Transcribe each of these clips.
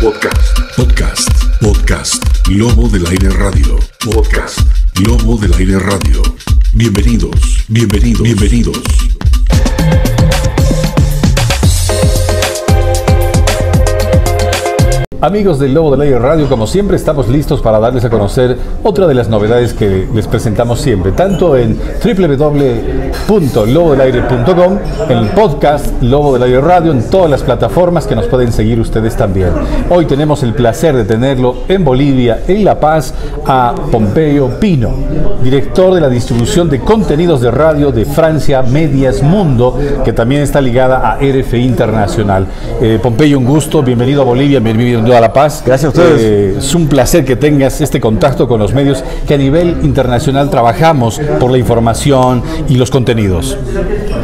Podcast. Podcast. Podcast. Lobo del Aire Radio. Podcast. Lobo del Aire Radio. Bienvenidos. Bienvenidos. Bienvenidos. Amigos del Lobo del Aire Radio, como siempre estamos listos para darles a conocer otra de las novedades que les presentamos siempre, tanto en www.lobodelaire.com, en el podcast Lobo del Aire Radio, en todas las plataformas que nos pueden seguir ustedes también. Hoy tenemos el placer de tenerlo en Bolivia, en La Paz, a Pompeyo Pino, director de la distribución de contenidos de radio de Francia Medias Mundo, que también está ligada a RFI Internacional. Eh, Pompeyo, un gusto, bienvenido a Bolivia, bienvenido La Paz. Gracias a ustedes. Eh, es un placer que tengas este contacto con los medios que a nivel internacional trabajamos por la información y los contenidos.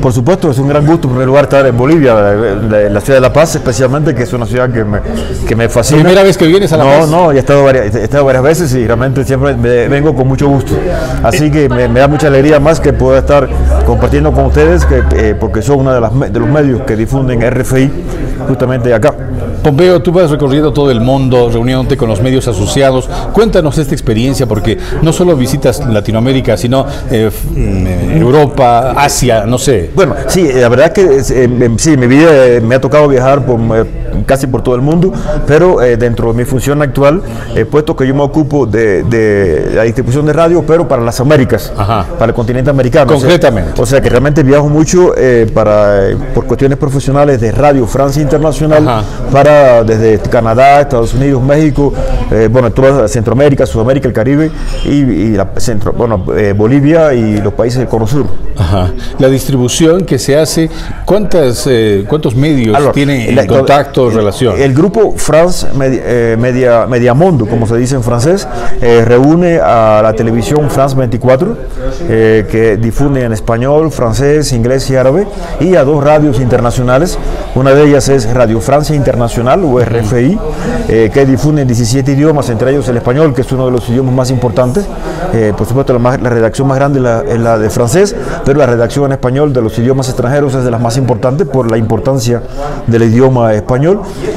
Por supuesto, es un gran gusto en primer lugar estar en Bolivia, la, ciudad de La Paz especialmente, que es una ciudad que me, que me fascina. ¿Primera vez que vienes a La no, Paz? No, ya he estado, varias, he estado varias veces y realmente siempre me- vengo con mucho gusto. Así que me, me da mucha alegría más que poder estar compartiendo con ustedes, que, eh, porque son uno de, las de los medios que difunden RFI justamente acá. Pompeo, tú vas recorriendo todo el mundo, reuniéndote con los medios asociados. Cuéntanos esta experiencia, porque no solo visitas Latinoamérica, sino eh, mm, Europa, Asia, no sé. Bueno, sí, la verdad que es, eh, em, sí, mi vida eh, me ha tocado viajar por, eh, casi por todo el mundo, pero eh, dentro de mi función actual, eh, puesto que yo me ocupo de, de la distribución de radio, pero para las Américas, Ajá. para el continente americano. O sea- Concretamente. O sea, que realmente viajo mucho eh, para, eh, por cuestiones profesionales de Radio Francia Internacional, Ajá. para desde Canadá, Estados Unidos, México, eh, bueno, toda Centroamérica, Sudamérica, el Caribe y, y la centro, bueno, Bolivia y los países del Cono Sur. Ajá. La distribución que se hace, ¿cuántas, ¿cuántos medios tienen contacto, el- relación? El grupo France Media, eh, como se dice en francés, eh, reúne a la televisión France 24, eh, que difunde en español, francés, inglés y árabe, y a dos radios internacionales. Una de ellas es Radio Francia Internacional, o RFI, eh, que difunde en 17 idiomas, entre ellos el español, que es uno de los idiomas más importantes. Por supuesto, la, redacción más grande es la de francés, pero la redacción en español de los idiomas extranjeros es de las más importantes por la importancia del idioma español.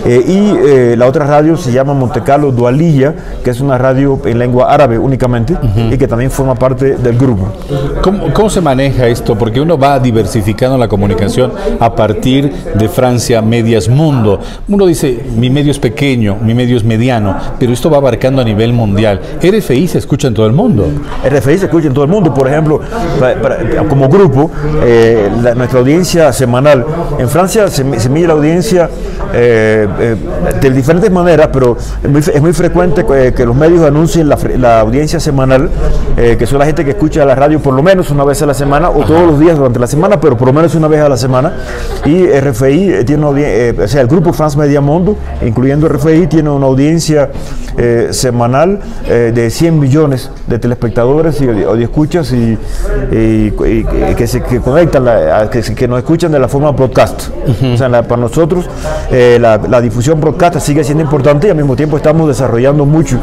Eh, y eh, la otra radio se llama Montecarlo Dualilla, que es una radio en lengua árabe únicamente y que también forma parte del grupo. ¿Cómo, cómo se maneja esto? Porque uno va diversificando la comunicación a partir de Francia Medias Mundo. Uno dice, mi medio es pequeño, mi medio es mediano, pero esto va abarcando a nivel mundial. RFI se escucha en todo el mundo. RFI se escucha en todo el mundo, por ejemplo, pa- para- como grupo, eh, la- nuestra audiencia semanal. En Francia se, se mide la audiencia eh, eh, de diferentes maneras, pero es muy, es muy frecuente que, que los medios anuncien la, audiencia semanal, eh, que son la gente que escucha la radio por lo menos una vez a la semana o todos los días durante la semana, pero por lo menos una vez a la semana. Y RFI eh, tiene una audiencia, o sea, el grupo France Media Mundo, incluyendo RFI, tiene una audiencia eh, semanal eh, de 100 millones de telespectadores y o de escuchas y, y- y que se que conectan, la- que, que nos escuchan de la forma broadcast. O sea, la- para nosotros eh, la, la difusión broadcast sigue siendo importante y al mismo tiempo estamos desarrollando mucho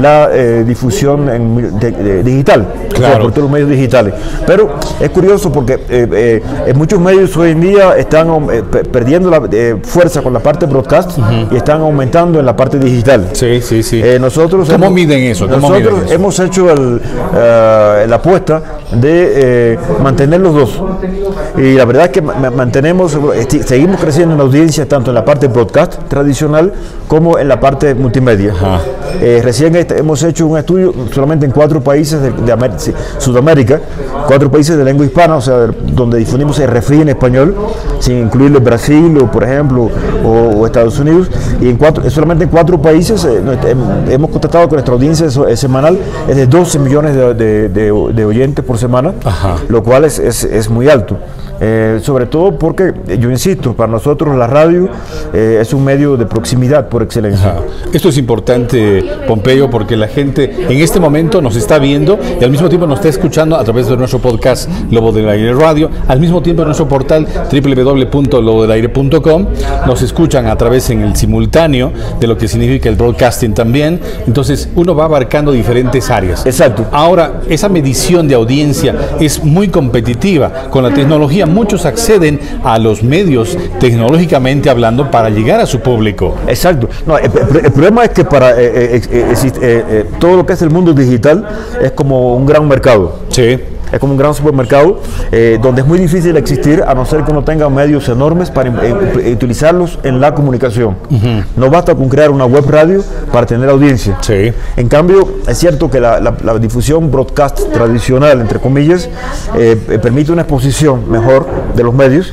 la eh, difusión en- de- de- digital, o sea, Claro. por todos los medios digitales. Pero es curioso porque eh, eh, en muchos medios hoy en día están pe- perdiendo la fuerza con la parte broadcast y están aumentando en la parte digital. Sí, sí, sí. Nosotros ¿Cómo hemos- miden eso? ¿Cómo nosotros miden eso? hemos hecho el, la apuesta de eh, mantener los dos. Y la verdad es que ma- mantenemos, esti- seguimos creciendo en la audiencia tanto en la parte broadcast tradicional como en la parte multimedia. Eh, recién este- hemos hecho un estudio solamente en cuatro países de, de Amer- sí, Sudamérica, cuatro países de lengua hispana, o sea, donde difundimos RFI en español, sin incluirle Brasil, o, por ejemplo, o, o Estados Unidos, y en cuatro, solamente en cuatro países eh, hem- hemos contactado con nuestra audiencia eh, semanal, es de 12 millones de- de oyentes por semana, Ajá. lo cual es, es- es muy alto. Eh, sobre todo porque, yo insisto, para nosotros la radio eh, es un medio de proximidad por excelencia. Ajá. Esto es importante, Pompeyo, porque la gente en este momento nos está viendo y al mismo tiempo nos está escuchando a través de nuestro podcast Lobo del Aire Radio, al mismo tiempo en nuestro portal www.lobodelaire.com, nos escuchan a través en el simultáneo de lo que significa el broadcasting también, entonces uno va abarcando diferentes áreas. Exacto. Ahora, esa medición de audiencia es muy competitiva. Con la tecnología muchos acceden a los medios tecnológicamente hablando para llegar a su público. Exacto. No, el, problema es que para eh, eh, eh, eh, todo lo que es el mundo digital es como un gran mercado. Sí. Es como un gran supermercado eh, donde es muy difícil existir a no ser que uno tenga medios enormes para eh, eh, utilizarlos en la comunicación. No basta con crear una web radio para tener audiencia. Sí. En cambio, es cierto que la, la- la difusión broadcast tradicional, entre comillas, eh, eh, permite una exposición mejor de los medios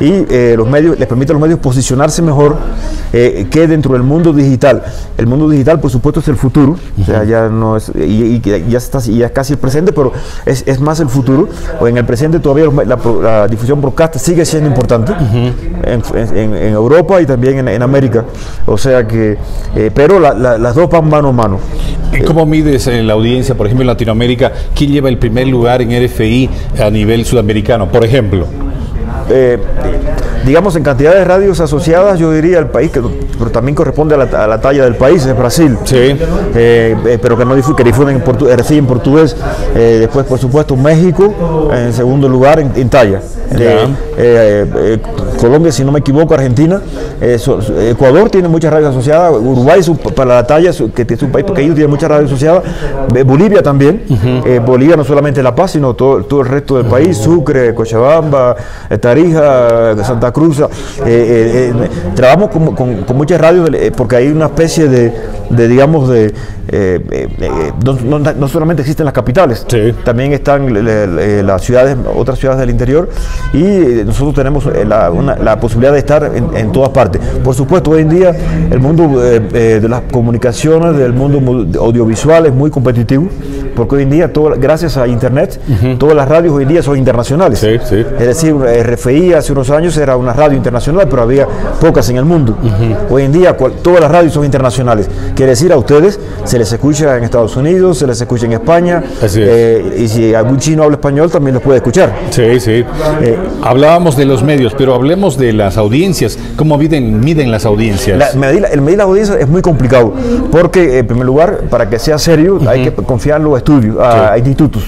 y eh, los medios les permite a los medios posicionarse mejor que dentro del mundo digital. El mundo digital, por supuesto, es el futuro, o sea, ya no es y, y ya está ya es casi el presente, pero es, es más el futuro. O en el presente todavía la, la difusión broadcast sigue siendo importante en, en- en Europa y también en, en América. O sea que, eh, pero la- la- las dos van mano a mano. ¿Y ¿Cómo mides en la audiencia, por ejemplo, en Latinoamérica? ¿Quién lleva el primer lugar en RFI a nivel sudamericano, por ejemplo? eh, digamos, en cantidad de radios asociadas, yo diría el país, que, pero también corresponde a la, a la talla del país, es Brasil. Sí. Eh, eh, pero que no difu- que difunden en, portu- RFI en portugués. Eh, después, por supuesto, México en segundo lugar en, en talla. Eh, eh, Colombia, si no me equivoco, Argentina. Eh, so- Ecuador tiene muchas radios asociadas. Uruguay, su- para la talla, su- que es un país pequeño, tiene muchas radios asociadas. Bolivia también. Bolivia no solamente La Paz, sino todo, todo el resto del país. Sucre, Cochabamba, Tarija, Santa Cruz. trabajamos con, con- con muchas radios porque hay una especie de, de, digamos, de... no, no- no solamente existen las capitales, Sí. también están le- le- le- las ciudades, otras ciudades del interior y eh, nosotros tenemos eh, la, posibilidad de estar en, todas partes. Por supuesto, hoy en día el mundo eh, de las comunicaciones, del mundo mu- audiovisual es muy competitivo, porque hoy en día, todo- gracias a Internet, todas las radios hoy en día son internacionales. Sí, sí. Es decir, RFI hace unos años era una radio internacional, pero había pocas en el mundo. Hoy en día cual- todas las radios son internacionales. Quiere decir, a ustedes se les escucha en Estados Unidos, se les escucha en España, Así es. eh, y si algún chino habla español también los puede escuchar. Sí, sí. Eh, Hablábamos de los medios, pero hablemos de las audiencias. ¿Cómo miden, miden las audiencias? La- medir la- el medir las audiencias es muy complicado, porque en primer lugar, para que sea serio, hay que confiar en los estudios, a, institutos,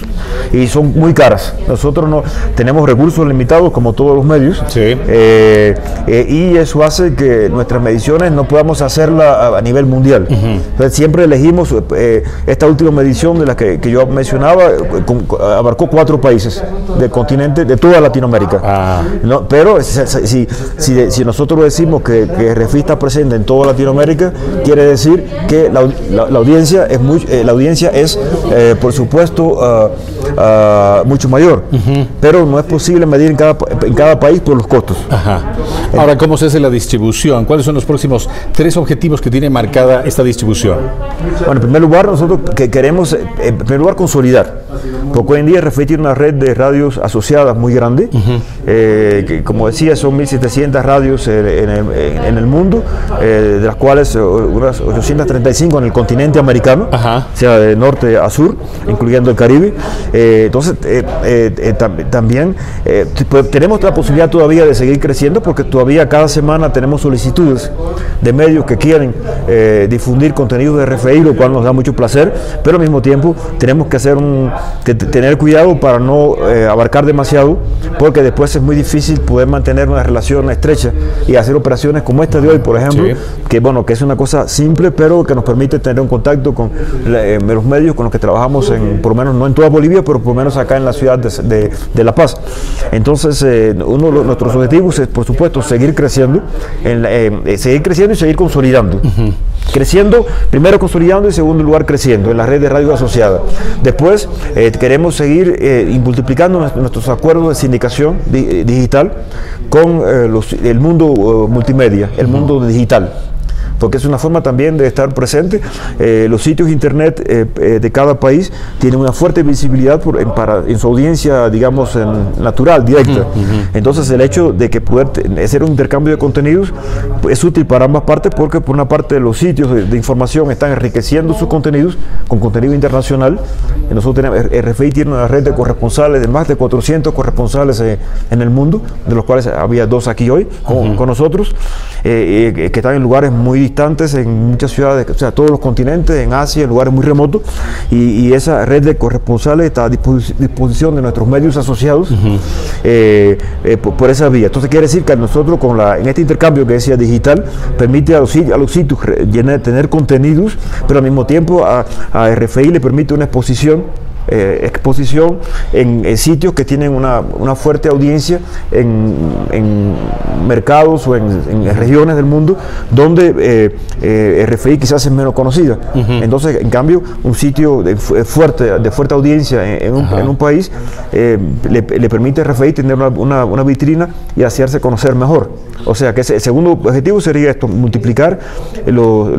y son muy caras. Nosotros no tenemos recursos limitados, como todos los medios, Sí. eh, eh, y eso hace que nuestras mediciones no podamos hacerla a, a nivel mundial. Entonces, siempre elegimos eh, esta última medición de la que, que yo mencionaba, con- abarcó cuatro países del continente, de toda Latinoamérica. Ah. No, pero si, si- nosotros decimos que, que RFI está presente en toda Latinoamérica, quiere decir que la, au- la- la audiencia es muy, la audiencia es, eh, por supuesto, ah, ah, mucho mayor. Pero no es posible medir en cada, en cada país por los costos. Ajá. Ahora, ¿cómo se hace la distribución? ¿Cuáles son los próximos tres objetivos que tiene marcada esta distribución? Bueno, en primer lugar, nosotros que queremos, eh, en primer lugar, consolidar. Porque hoy en día tiene una red de radios asociadas muy grande. eh, que, como decía, son 1.700 radios eh, en, el, en- en el mundo, eh, de las cuales unas 835 en el continente americano, Ajá. o sea, de norte a sur, incluyendo el Caribe. Eh, entonces, tam- también pues, tenemos la posibilidad todavía de seguir creciendo porque todavía cada semana tenemos solicitudes de medios que quieren eh, difundir contenidos de RFI, lo cual nos da mucho placer, pero al mismo tiempo tenemos que hacer un, que t- tener cuidado para no eh, abarcar demasiado, porque después es muy difícil poder mantener una relación estrecha y hacer operaciones como esta de hoy, por ejemplo, Sí. que bueno, que es una cosa simple, pero que nos permite tener un contacto con eh, los medios con los que trabajamos, en, por lo menos no en toda Bolivia, pero por lo menos acá en la ciudad de, de- de La Paz. Entonces, uno de nuestros objetivos es, por supuesto, seguir creciendo, en la- eh, eh, seguir creciendo y seguir consolidando. Creciendo, primero consolidando y en segundo lugar creciendo en la red de radio asociada. Después eh, queremos seguir multiplicando nues- nuestros acuerdos de sindicación di- digital con los- el mundo multimedia, el mundo digital porque es una forma también de estar presente. Eh, los sitios internet eh, eh, de cada país tienen una fuerte visibilidad por- en, para, en su audiencia, digamos, en- natural, directa. Entonces, el hecho de que poder hacer un intercambio de contenidos pues, es útil para ambas partes, porque por una parte los sitios de, de información están enriqueciendo sus contenidos con contenido internacional. Nosotros tenemos, RFI tiene una red de corresponsales, de más de 400 corresponsales eh, en el mundo, de los cuales había dos aquí hoy con, con nosotros, eh, eh, que están en lugares muy distantes, en muchas ciudades, o sea, todos los continentes, en Asia, en lugares muy remotos, y, esa red de corresponsales está a disposición de nuestros medios asociados eh, eh, por, esa vía. Entonces quiere decir que nosotros con la, en este intercambio que decía digital, permite a los, a los sitios tener contenidos, pero al mismo tiempo a, a RFI le permite una exposición eh, exposición en, sitios que tienen una, fuerte audiencia en, mercados o en, regiones del mundo donde eh, eh, RFI quizás es menos conocida. Entonces, en cambio, un sitio de, fuerte, de fuerte audiencia en, un, país le, permite a RFI tener una, una vitrina y hacerse conocer mejor. O sea que el segundo objetivo sería esto, multiplicar los,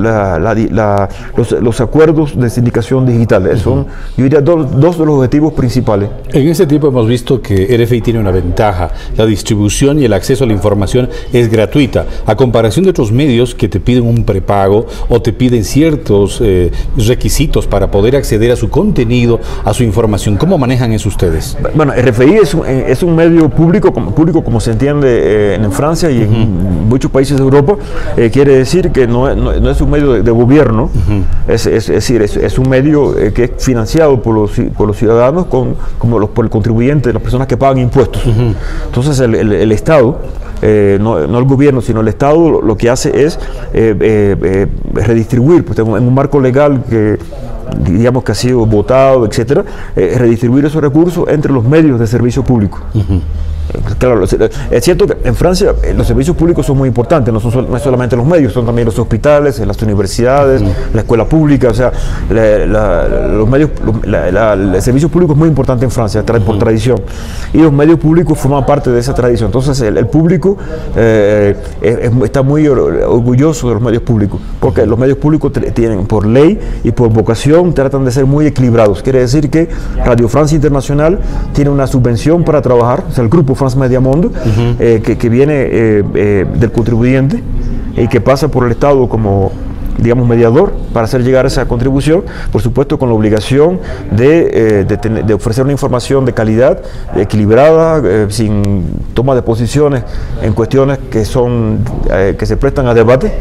acuerdos de sindicación digital. Son, yo diría, dos, de los objetivos principales. En ese tiempo hemos visto que RFI tiene una ventaja. La distribución y el acceso a la información es gratuita, a comparación de otros medios que te piden un prepago o te piden ciertos eh, requisitos para poder acceder a su contenido, a su información. ¿Cómo manejan eso ustedes? Bueno, RFI es un, eh, es un medio público, público como se entiende eh, en Francia y en muchos países de Europa, eh, quiere decir que no, no, es un medio de, gobierno, es, es, decir, es, un medio que es financiado por los, por los ciudadanos, con, como los, por el contribuyente, las personas que pagan impuestos. Entonces el, el, Estado, eh, no, no, el gobierno, sino el Estado lo, que hace es redistribuir pues, en un marco legal que digamos que ha sido votado, etcétera, redistribuir esos recursos entre los medios de servicio público. Claro, es cierto que en Francia eh, los servicios públicos son muy importantes, no son no solamente los medios, son también los hospitales, las universidades, la escuela pública, o sea, los medios, el servicio público es muy importante en Francia por tradición y los medios públicos forman parte de esa tradición. Entonces el, público eh, está muy orgulloso de los medios públicos, porque los medios públicos tienen por ley y por vocación tratan de ser muy equilibrados. Quiere decir que Radio Francia Internacional tiene una subvención para trabajar, o sea, el grupo France Media Mundo, eh, que, que, viene eh, eh, del contribuyente y que pasa por el Estado como digamos, mediador para hacer llegar esa contribución, por supuesto con la obligación de, eh, de, ofrecer una información de calidad, equilibrada, eh, sin toma de posiciones en cuestiones que son eh, que se prestan a debate,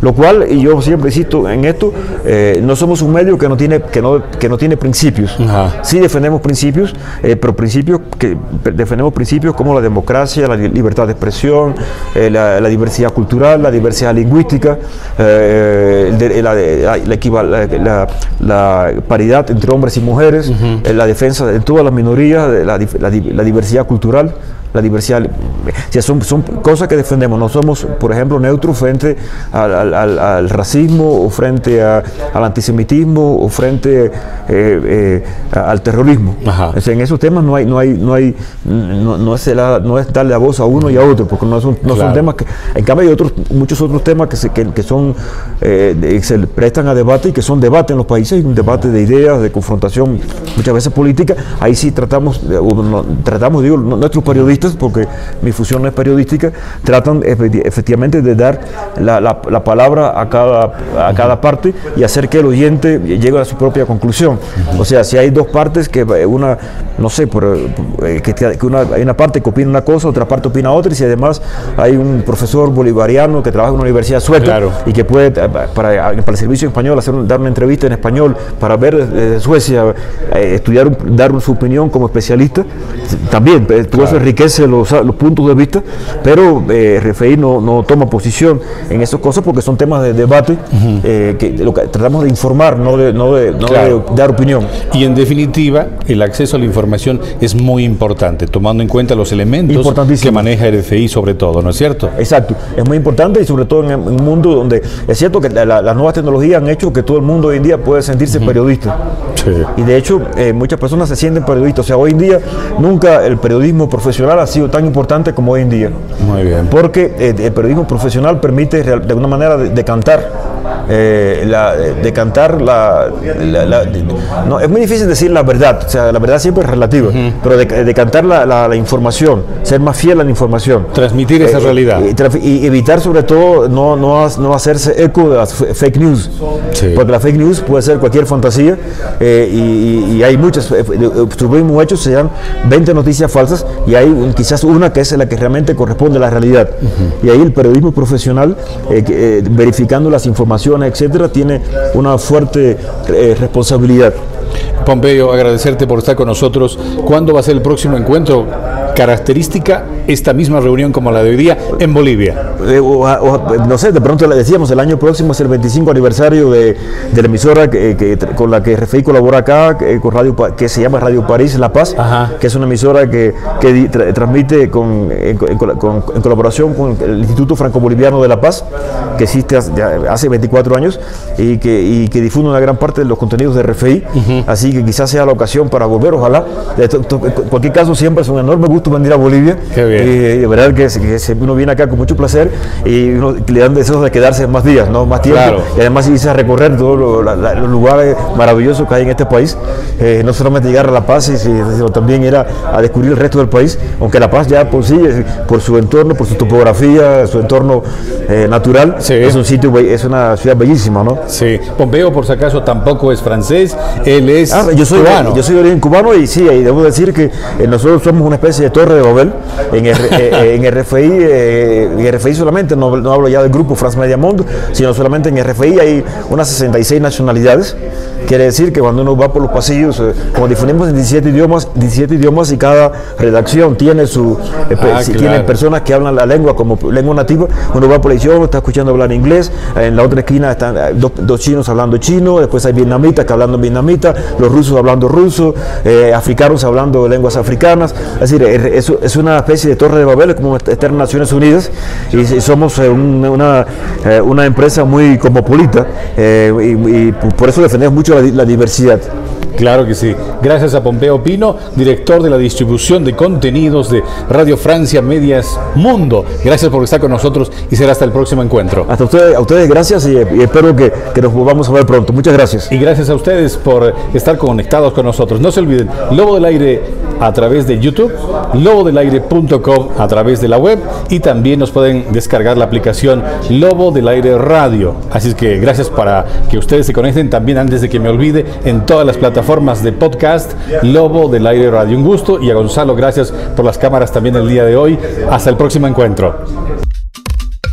lo cual, y yo siempre insisto en esto, no somos un medio que no tiene, que no, que no tiene principios. Sí defendemos principios, pero principios que defendemos principios como la democracia, la libertad de expresión, la, la, diversidad cultural, la diversidad lingüística, la, la, paridad entre hombres y mujeres, eh, la defensa de todas las minorías, la diversidad cultural la diversidad. son, son cosas que defendemos, no somos, por ejemplo, neutros frente al, racismo o frente al antisemitismo o frente eh, eh, al terrorismo. en esos temas no hay, no hay, no hay, no, es, no es darle la voz a uno y a otro, porque no son, no son temas que, en cambio hay otros, muchos otros temas que, se, que, son, eh, se prestan a debate y que son debate en los países, un debate de ideas, de confrontación, muchas veces política, ahí sí tratamos, tratamos, digo, nuestros periodistas porque mi función no es periodística, tratan efectivamente de dar la, palabra a cada, a cada parte y hacer que el oyente llegue a su propia conclusión. O sea, si hay dos partes, que una, no sé, por, eh, que, una, hay una parte que opina una cosa, otra parte opina otra, y si además hay un profesor bolivariano que trabaja en una universidad sueca y que puede, eh, para, para, el servicio español, hacer dar una entrevista en español para ver desde Suecia, eh, estudiar, dar su opinión como especialista, también todo eso enriquece los, puntos de vista, pero eh, RFI no, no, toma posición en esas cosas porque son temas de debate eh, que, lo que tratamos de informar, no de, no de, dar opinión. Y en definitiva, el acceso a la información es muy importante, tomando en cuenta los elementos que maneja RFI sobre todo, ¿no es cierto? Exacto, es muy importante y sobre todo en, un mundo donde es cierto que las nuevas tecnologías han hecho que todo el mundo hoy en día puede sentirse periodista. Y de hecho, eh, muchas personas se sienten periodistas. O sea, hoy en día nunca el periodismo profesional ha sido tan importante como hoy en día. Muy bien. Porque eh, el periodismo profesional permite de alguna manera decantar eh, la, decantar la, no, es muy difícil decir la verdad, o sea, la verdad siempre es relativa, pero decantar la, la, información, ser más fiel a la información. Transmitir esa realidad. Y, evitar sobre todo no, no, no hacerse eco de las fake news, porque la fake news puede ser cualquier fantasía y, hay muchas, tuvimos hechos, se llaman 20 noticias falsas y hay quizás una que es la que realmente corresponde a la realidad. Y ahí el periodismo profesional, eh, eh, verificando las informaciones, etcétera, tiene una fuerte eh, responsabilidad. Pompeo, agradecerte por estar con nosotros. ¿Cuándo va a ser el próximo encuentro? Característica esta misma reunión como la de hoy día en Bolivia. Eh, no sé, de pronto le decíamos, el año próximo es el 25 aniversario de, la emisora que, con la que RFI colabora acá, que, con Radio, que se llama Radio París La Paz, que es una emisora que, transmite con, en, colaboración con el Instituto Franco-Boliviano de La Paz, que existe hace, 24 años y que, que difunde una gran parte de los contenidos de RFI. Así que quizás sea la ocasión para volver, ojalá. En cualquier caso, siempre es un enorme gusto venir a Bolivia. Qué bien. Y de verdad que, uno viene acá con mucho placer y le dan deseos de quedarse más días, ¿no? más tiempo. Y además irse a recorrer todos los lugares maravillosos que hay en este país. Eh, no solamente llegar a La Paz, sino también ir a, descubrir el resto del país. Aunque La Paz ya por sí, por su entorno, por su topografía, su entorno eh, natural, es un sitio, es una ciudad bellísima, ¿no? Sí. Pompeo, por si acaso, tampoco es francés, él es ah, yo soy, cubano. Yo soy de origen cubano y sí, y debo decir que eh, nosotros somos una especie de torre de Babel en, en RFI, en RFI solamente, no, no, hablo ya del grupo France Media Mundo, sino solamente en RFI hay unas 66 nacionalidades. Quiere decir que cuando uno va por los pasillos, eh, como difundimos en 17 idiomas, 17 idiomas y cada redacción tiene su eh, ah, tiene personas que hablan la lengua como lengua nativa, uno va por la edición, está escuchando hablar inglés, en la otra esquina están eh, dos, chinos hablando chino, después hay vietnamitas que hablando vietnamita, los rusos hablando ruso, africanos hablando lenguas africanas, es decir, es, es, una especie de torre de Babel como estas Naciones Unidas y, somos una, una, empresa muy cosmopolita y por eso defendemos mucho la, diversidad. Claro que sí. Gracias a Pompeo Pino, director de la distribución de contenidos de Radio Francia Medias Mundo. Gracias por estar con nosotros y será hasta el próximo encuentro. Hasta ustedes, a ustedes gracias y, espero que, que, nos volvamos a ver pronto. Muchas gracias. Y gracias a ustedes por estar conectados con nosotros. No se olviden, Lobo del Aire a través de YouTube, lobodelaire.com a través de la web y también nos pueden descargar la aplicación Lobo del Aire Radio. Así es que gracias para que ustedes se conecten también antes de que me olvide en todas las plataformas formas de podcast Lobo del Aire Radio. Un gusto y a Gonzalo, gracias por las cámaras también el día de hoy. Hasta el próximo encuentro.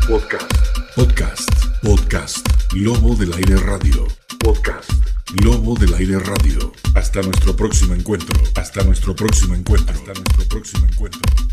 Podcast, podcast, podcast, Lobo del Aire Radio. Podcast, Lobo del Aire Radio. Hasta nuestro próximo encuentro. Hasta nuestro próximo encuentro. Hasta nuestro próximo encuentro.